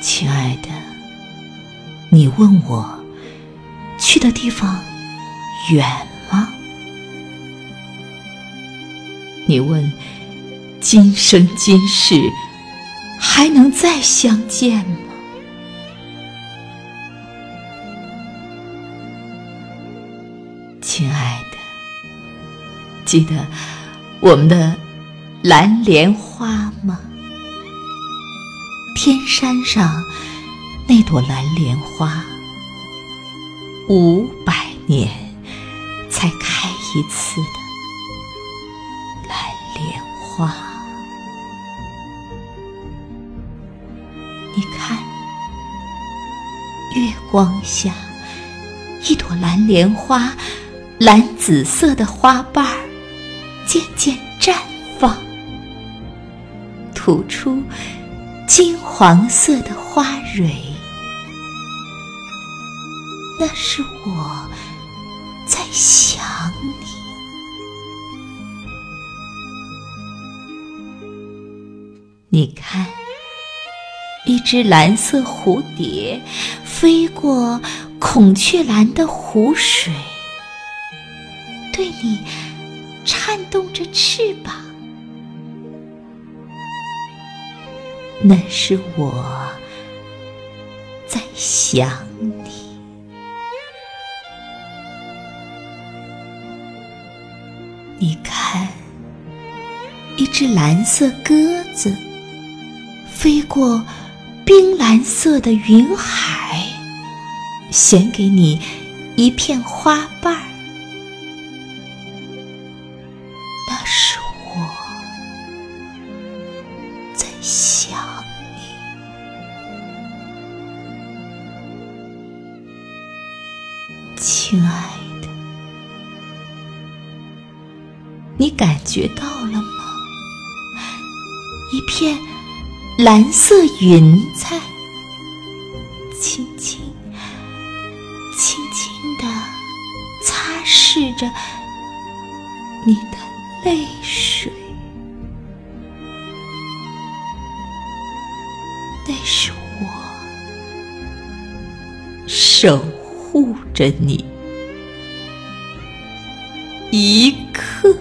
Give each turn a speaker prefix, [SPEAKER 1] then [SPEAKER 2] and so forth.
[SPEAKER 1] 亲爱的，你问我去的地方远吗？你问今生今世还能再相见吗？亲爱的，记得我们的蓝莲花吗？天山上那朵蓝莲花，五百年才开一次的蓝莲花。你看，月光下，一朵蓝莲花，蓝紫色的花瓣儿渐渐绽放，吐出。金黄色的花蕊，那是我在想你。你看，一只蓝色蝴蝶飞过孔雀蓝的湖水，对你颤动着翅膀。那是我在想你。你看，一只蓝色鸽子飞过冰蓝色的云海，衔给你一片花瓣儿。亲爱的，你感觉到了吗？一片蓝色云彩，轻轻、轻轻地擦拭着你的泪水。那是我守护着你。一刻